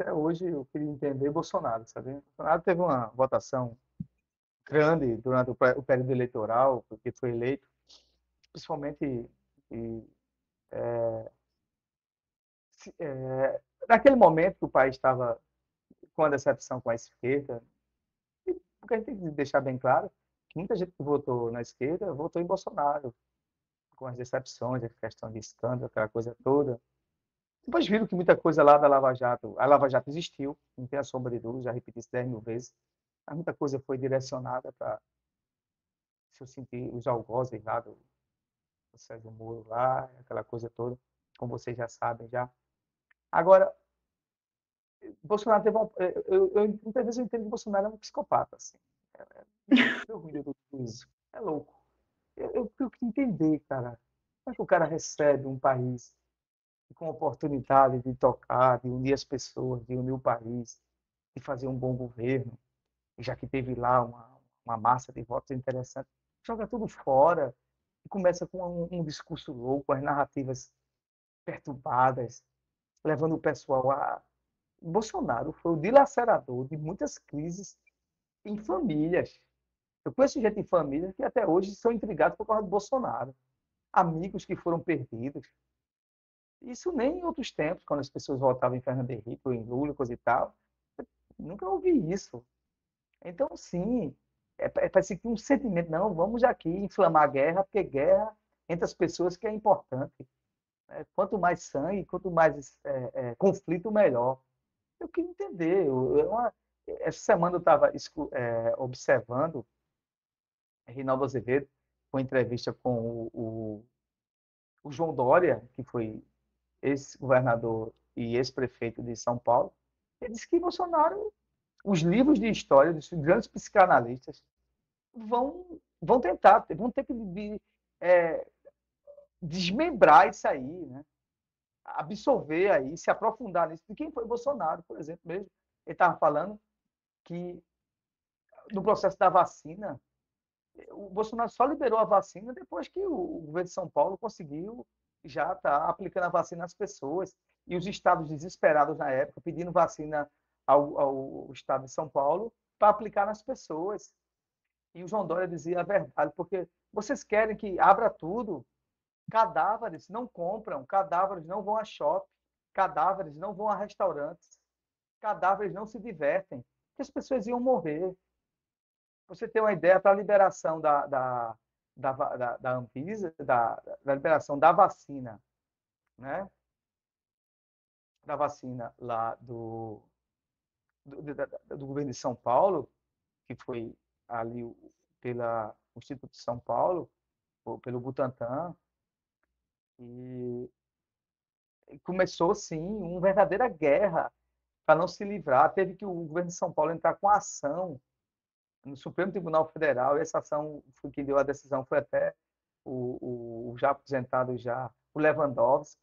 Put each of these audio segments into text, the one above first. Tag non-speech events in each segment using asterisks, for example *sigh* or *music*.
até hoje eu queria entender Bolsonaro, sabe? Bolsonaro teve uma votação grande durante o período eleitoral, porque foi eleito, principalmente e, é, é, naquele momento que o país estava com a decepção com a esquerda, porque a gente tem que deixar bem claro que muita gente que votou na esquerda votou em Bolsonaro, com as decepções, a questão de escândalo, aquela coisa toda. Depois viram que muita coisa lá da Lava Jato, a Lava Jato existiu, não tem a sombra de dúvida, já repeti isso 10 mil vezes, mas muita coisa foi direcionada para, se eu sentir, os algozes lá do, do Sérgio Moro lá, aquela coisa toda, como vocês já sabem já. Agora, Bolsonaro teve uma, eu, eu, eu, muitas vezes eu entendo que Bolsonaro é um psicopata, assim. É, é, é, é louco. Eu, eu tenho que entender, cara. Como é que o cara recebe um país com oportunidade de tocar, de unir as pessoas, de unir o país, de fazer um bom governo, já que teve lá uma, uma massa de votos interessante, joga tudo fora e começa com um, um discurso louco, as narrativas perturbadas, levando o pessoal a. Bolsonaro foi o dilacerador de muitas crises em famílias. Eu conheço gente em família que até hoje são intrigados por causa do Bolsonaro. Amigos que foram perdidos. Isso nem em outros tempos, quando as pessoas votavam em Fernando Henrique ou em Lula, coisa e tal. nunca ouvi isso. Então, sim, é, é parece que um sentimento, não, vamos aqui inflamar a guerra, porque guerra entre as pessoas que é importante. É, quanto mais sangue, quanto mais é, é, conflito, melhor. Eu queria entender. Eu, uma, essa semana eu estava é, observando Reinaldo Azevedo, com entrevista com o, o, o João Dória, que foi ex-governador e ex-prefeito de São Paulo. Ele disse que Bolsonaro, os livros de história dos grandes psicanalistas vão, vão tentar, vão ter que de, é, desmembrar isso aí, né? absorver aí, se aprofundar nisso. De quem foi Bolsonaro, por exemplo, mesmo. Ele estava falando que no processo da vacina, o Bolsonaro só liberou a vacina depois que o governo de São Paulo conseguiu já estar aplicando a vacina às pessoas. E os estados desesperados na época, pedindo vacina ao, ao estado de São Paulo para aplicar nas pessoas. E o João Dória dizia a verdade, porque vocês querem que abra tudo, cadáveres não compram, cadáveres não vão a shopping, cadáveres não vão a restaurantes, cadáveres não se divertem, que as pessoas iam morrer. Você tem uma ideia para a liberação da, da, da, da, da Anvisa, da, da liberação da vacina, né? Da vacina lá do, do, do, do governo de São Paulo, que foi ali pela Instituto de São Paulo, pelo Butantan, e começou, sim, uma verdadeira guerra para não se livrar. Teve que o governo de São Paulo entrar com ação no Supremo Tribunal Federal, e essa ação, foi quem deu a decisão foi até o, o, já aposentado já, o Lewandowski,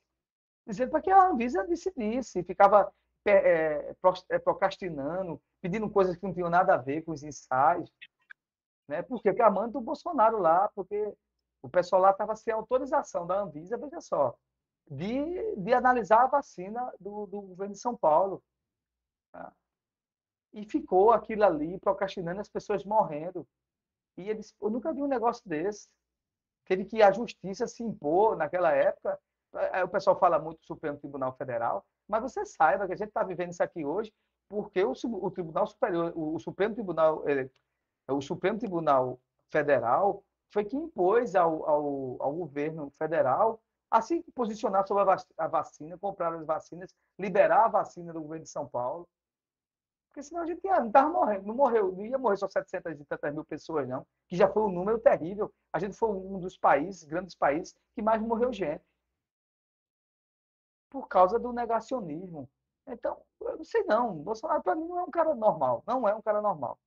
dizendo para que a Anvisa decidisse, ficava é, é, procrastinando, pedindo coisas que não tinham nada a ver com os ensaios, né? Porque amando o Bolsonaro lá, porque o pessoal lá estava sem autorização da Anvisa, veja só, de, de analisar a vacina do, do governo de São Paulo. Tá? E ficou aquilo ali procrastinando, as pessoas morrendo. E eles, eu nunca vi um negócio desse. Teve que a justiça se impor naquela época. O pessoal fala muito do Supremo Tribunal Federal, mas você saiba que a gente está vivendo isso aqui hoje porque o, o Tribunal Superior, o, o Supremo Tribunal, o Supremo Tribunal Federal foi que impôs ao, ao, ao governo federal a se posicionar sobre a vacina, comprar as vacinas, liberar a vacina do governo de São Paulo. Porque senão a gente ia, não morrendo, não morreu, não ia morrer só 700 e tantas mil pessoas, não, que já foi um número terrível. A gente foi um dos países, grandes países, que mais morreu gente. Por causa do negacionismo. Então, eu não sei não, Bolsonaro para mim não é um cara normal, não é um cara normal.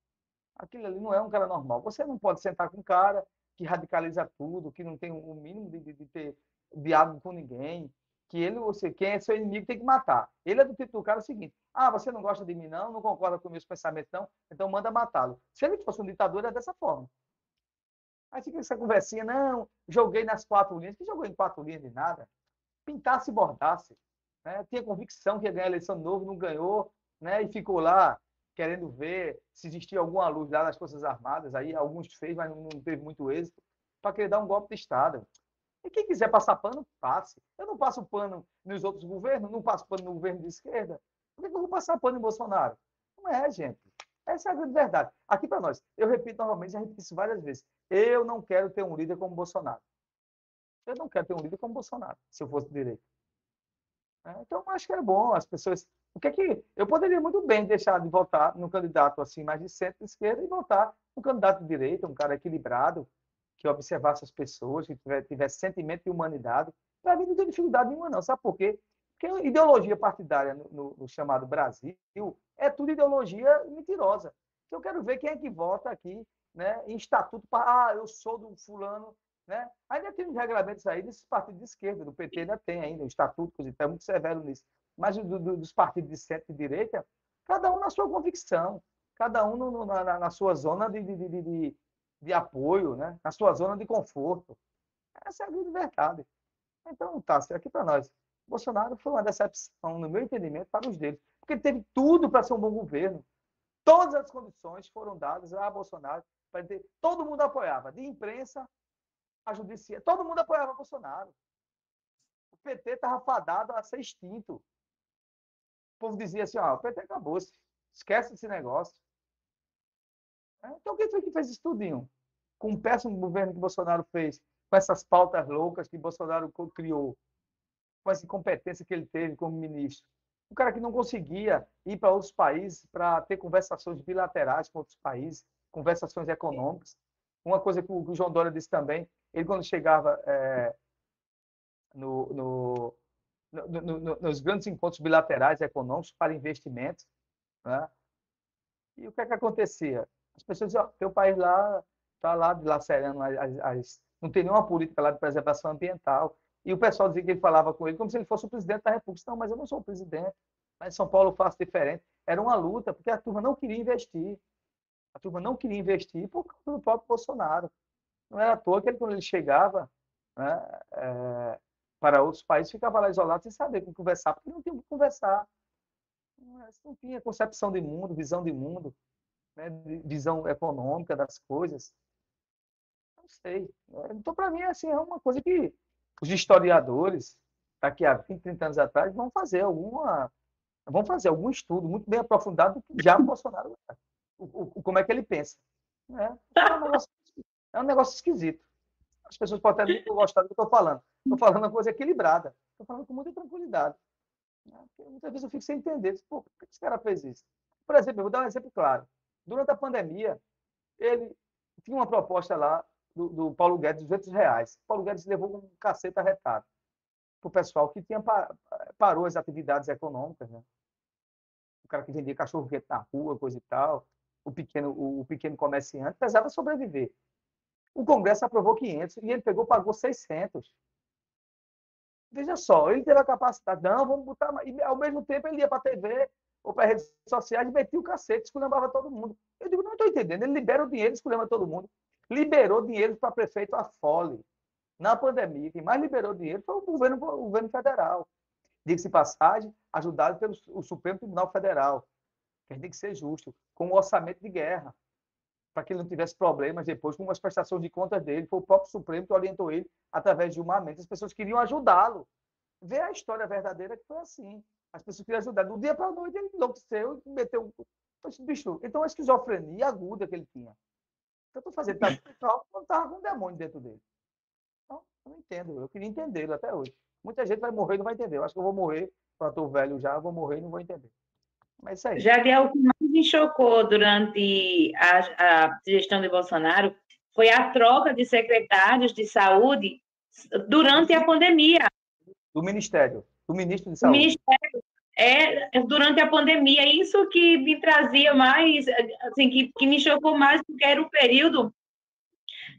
Aquilo ali não é um cara normal. Você não pode sentar com um cara que radicaliza tudo, que não tem o mínimo de, de, de ter diálogo com ninguém, que ele, você, quem é seu inimigo tem que matar. Ele é do tipo do cara é o seguinte: ah, você não gosta de mim, não, não concorda com meus pensamentos, não, então manda matá-lo. Se ele fosse um ditador, é dessa forma. Aí fica essa conversinha, não, joguei nas quatro linhas. Que jogou em quatro linhas de nada? Pintasse e bordasse. Né? Tinha convicção que ia ganhar a eleição de novo, não ganhou. né? E ficou lá querendo ver se existia alguma luz lá nas Forças Armadas. Aí alguns fez, mas não teve muito êxito, para querer dar um golpe de Estado. E quem quiser passar pano, passe. Eu não passo pano nos outros governos, não passo pano no governo de esquerda. Por que eu vou passar pano em Bolsonaro? Não é, gente. Essa é a grande verdade. Aqui para nós, eu repito novamente, já repeti isso várias vezes. Eu não quero ter um líder como Bolsonaro. Eu não quero ter um líder como Bolsonaro, se eu fosse direito. É, então, acho que é bom as pessoas. O que é que eu poderia muito bem deixar de votar no candidato assim mais de centro-esquerda e votar no candidato de direita, um cara equilibrado, que observasse as pessoas, que tivesse, sentimento de humanidade. Para mim não tem dificuldade nenhuma, não. Sabe por quê? Porque ideologia partidária no, no, no, chamado Brasil é tudo ideologia mentirosa. Então, eu quero ver quem é que vota aqui né, em estatuto para, ah, eu sou do fulano. Né? Ainda tem uns regulamentos aí desses partidos de esquerda, do PT ainda tem ainda, um estatuto, coisa, é muito severo nisso. Mas do, do, dos partidos de centro e direita, cada um na sua convicção, cada um no, na, na, sua zona de, de, de, de, apoio, né? na sua zona de conforto. Essa é a grande verdade. Então, tá, aqui para nós. Bolsonaro foi uma decepção, no meu entendimento, para os deles. Porque ele teve tudo para ser um bom governo. Todas as condições foram dadas a Bolsonaro para ter. Todo mundo apoiava, de imprensa a judiciária. Todo mundo apoiava Bolsonaro. O PT estava fadado a ser extinto. O povo dizia assim: ó, o PT acabou-se. Esquece esse negócio. É, então, quem foi que fez isso tudinho? Com o péssimo governo que Bolsonaro fez, com essas pautas loucas que Bolsonaro criou, com essa incompetência que ele teve como ministro. Um cara que não conseguia ir para outros países para ter conversações bilaterais com outros países, conversações econômicas. Uma coisa que o João Dória disse também, ele quando chegava é, no, no, no, nos grandes encontros bilaterais econômicos para investimentos, né? e o que é que acontecia? As pessoas diziam, teu país lá está lá dilacerando as, as, não tem nenhuma política lá de preservação ambiental, e o pessoal dizia que ele falava com ele como se ele fosse o presidente da República. Não, mas eu não sou o presidente. Mas em São Paulo eu faço diferente. Era uma luta, porque a turma não queria investir. A turma não queria investir por causa do próprio Bolsonaro. Não era à toa que ele, quando ele chegava né, é, para outros países, ficava lá isolado sem saber com conversar, porque não tinha que conversar. Não tinha concepção de mundo, visão de mundo, né, visão econômica das coisas. Não sei. Então, para mim, assim, é uma coisa que os historiadores, daqui a 20, 30 anos atrás, vão fazer alguma vão fazer algum estudo muito bem aprofundado do que já o *laughs* Bolsonaro é. o, o, como é que ele pensa. Né? É, um negócio, é um negócio esquisito. As pessoas podem até não gostar do que eu estou falando. Estou falando uma coisa equilibrada. Estou falando com muita tranquilidade. Né? Muitas vezes eu fico sem entender. Pô, por que esse cara fez isso? Por exemplo, eu vou dar um exemplo claro. Durante a pandemia, ele tinha uma proposta lá do, do Paulo Guedes, 200 reais. O Paulo Guedes levou um cacete arretado para o pessoal que tinha parou as atividades econômicas, né? O cara que vendia cachorro quente na rua, coisa e tal, o pequeno, o, o pequeno comerciante precisava sobreviver. O Congresso aprovou 500 e ele pegou, pagou 600. Veja só, ele teve a capacidade, não, vamos botar. E ao mesmo tempo ele ia para a TV ou para redes sociais metia o cacete, esculhambava todo mundo. Eu digo, não estou entendendo, ele libera o dinheiro, esculhamba todo mundo liberou dinheiro para prefeito a fole. Na pandemia, quem mais liberou dinheiro foi o governo, o governo federal. Diga-se passagem, ajudado pelo o Supremo Tribunal Federal. Que tem que ser justo, com o orçamento de guerra, para que ele não tivesse problemas depois com as prestações de contas dele. Foi o próprio Supremo que orientou ele através de uma mente. As pessoas queriam ajudá-lo. Vê a história verdadeira que foi assim. As pessoas queriam ajudar. Do dia para a noite ele enlouqueceu e meteu. Bicho, então a esquizofrenia aguda que ele tinha que eu estou fazendo? Tá *laughs* não estava com um demônio dentro dele. Então, eu não entendo. Eu queria entendê-lo até hoje. Muita gente vai morrer e não vai entender. Eu acho que eu vou morrer, quando estou velho já, vou morrer e não vou entender. Mas isso aí. Já que é o que mais me chocou durante a, a gestão de Bolsonaro foi a troca de secretários de saúde durante a pandemia. Do Ministério, do ministro de Saúde. O Ministério é durante a pandemia. Isso que me trazia mais, assim, que, que me chocou mais, porque era o período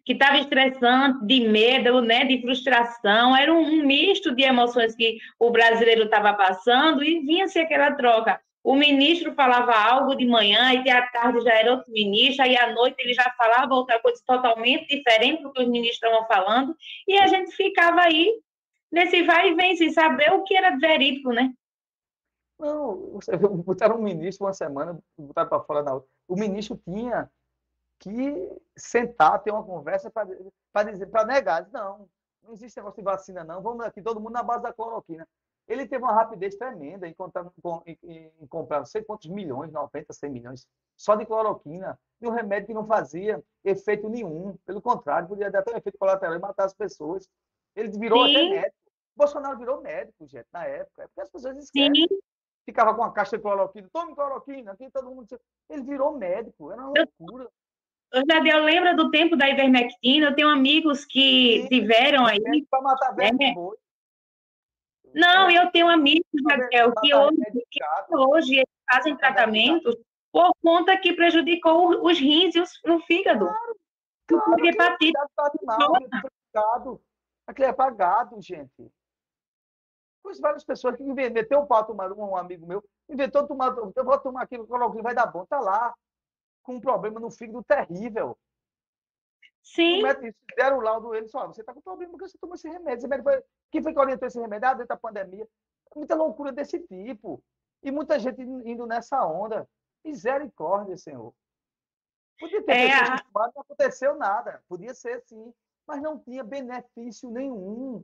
que estava estressante, de medo, né, de frustração, era um, um misto de emoções que o brasileiro estava passando e vinha-se aquela troca. O ministro falava algo de manhã e à tarde já era outro ministro, aí à noite ele já falava outra coisa totalmente diferente do que os ministros estavam falando, e a gente ficava aí nesse vai e vem, sem saber o que era verídico, né? Não, *laughs* botaram um ministro uma semana, botaram para fora na outra. O ministro tinha que sentar, ter uma conversa para dizer, para negar. Não, não existe negócio de vacina, não. Vamos aqui, todo mundo na base da cloroquina. Ele teve uma rapidez tremenda em, contar, em, em comprar não sei quantos milhões, 90, 100 milhões, só de cloroquina. E um remédio que não fazia efeito nenhum. Pelo contrário, podia dar até um efeito colateral e matar as pessoas. Ele virou Sim. até médico. Bolsonaro virou médico, gente, na época. É porque as pessoas esquecem. Sim. Ficava com a caixa de cloroquina. Tome cloroquina. Aqui todo mundo... Ele virou médico. Era uma loucura. Jadel, lembra do tempo da ivermectina? Eu tenho amigos que Sim, tiveram aí. Para matar velho é. boi. Não, eu tenho amigos, Jadel, que hoje, que hoje fazem tratamentos por conta que prejudicou os rins e o fígado. Claro, claro, hepatite. Animal, Aquilo é pagado, gente. Pois várias pessoas que meteu o pau tomar um amigo meu, inventou tomar, eu vou tomar aquilo, coloquei, vai dar bom, tá lá com um problema no fígado terrível. Sim. Deram o laudo ele só, você está com problema porque você tomou esse remédio. Foi... Quem foi que orientou esse remédio? Ah, dentro da pandemia. Muita loucura desse tipo. E muita gente indo nessa onda. Misericórdia, Senhor. Podia ter é... não aconteceu nada. Podia ser sim. Mas não tinha benefício nenhum.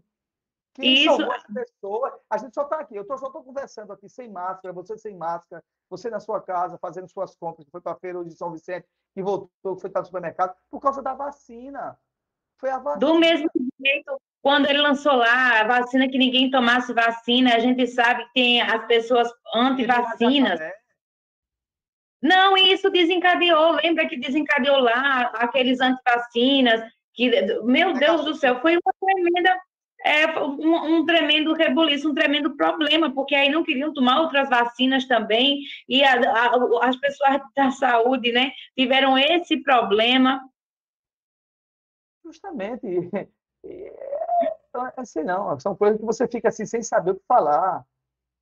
Quem Isso. salvou essa pessoa? A gente só está aqui. Eu tô, só estou conversando aqui sem máscara, você sem máscara, você na sua casa, fazendo suas compras, que foi para a feira hoje de São Vicente, que voltou, que foi para o supermercado, por causa da vacina. Foi a vacina. Do mesmo jeito, quando ele lançou lá a vacina que ninguém tomasse vacina, a gente sabe que tem as pessoas anti-vacinas. Não, isso desencadeou. Lembra que desencadeou lá aqueles anti-vacinas? Que, meu Deus do céu, foi uma tremenda é um, um, tremendo rebuliço, um tremendo problema, porque aí não queriam tomar outras vacinas também, e a, a, as pessoas da saúde né, tiveram esse problema. Justamente. Assim, não, são coisas que você fica assim sem saber o que falar.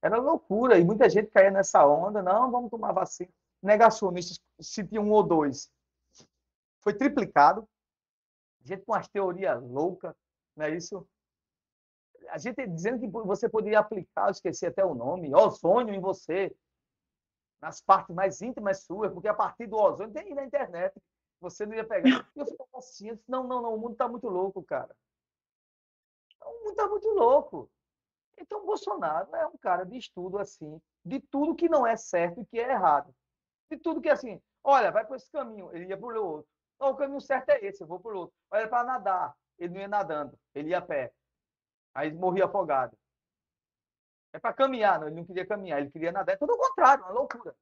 Era loucura, e muita gente caía nessa onda, não, vamos tomar vacina. Negacionistas, se tinha um ou dois. Foi triplicado. Gente com as teorias loucas, não é isso? a gente dizendo que você poderia aplicar, eu esqueci até o nome, ozônio em você, nas partes mais íntimas suas, porque a partir do ozônio tem na internet, você não ia pegar. E eu ficava assim, não, não, não, o mundo está muito louco, cara. O mundo está muito louco. Então, Bolsonaro é um cara de estudo assim, de tudo que não é certo e que é errado. De tudo que é assim, olha, vai por esse caminho, ele ia por outro. Não, o caminho certo é esse, eu vou por outro. Olha, para nadar, ele não ia nadando, ele ia a pé. Aí morria afogado. É para caminhar, não, ele não queria caminhar, ele queria nadar. É tudo o contrário, uma loucura.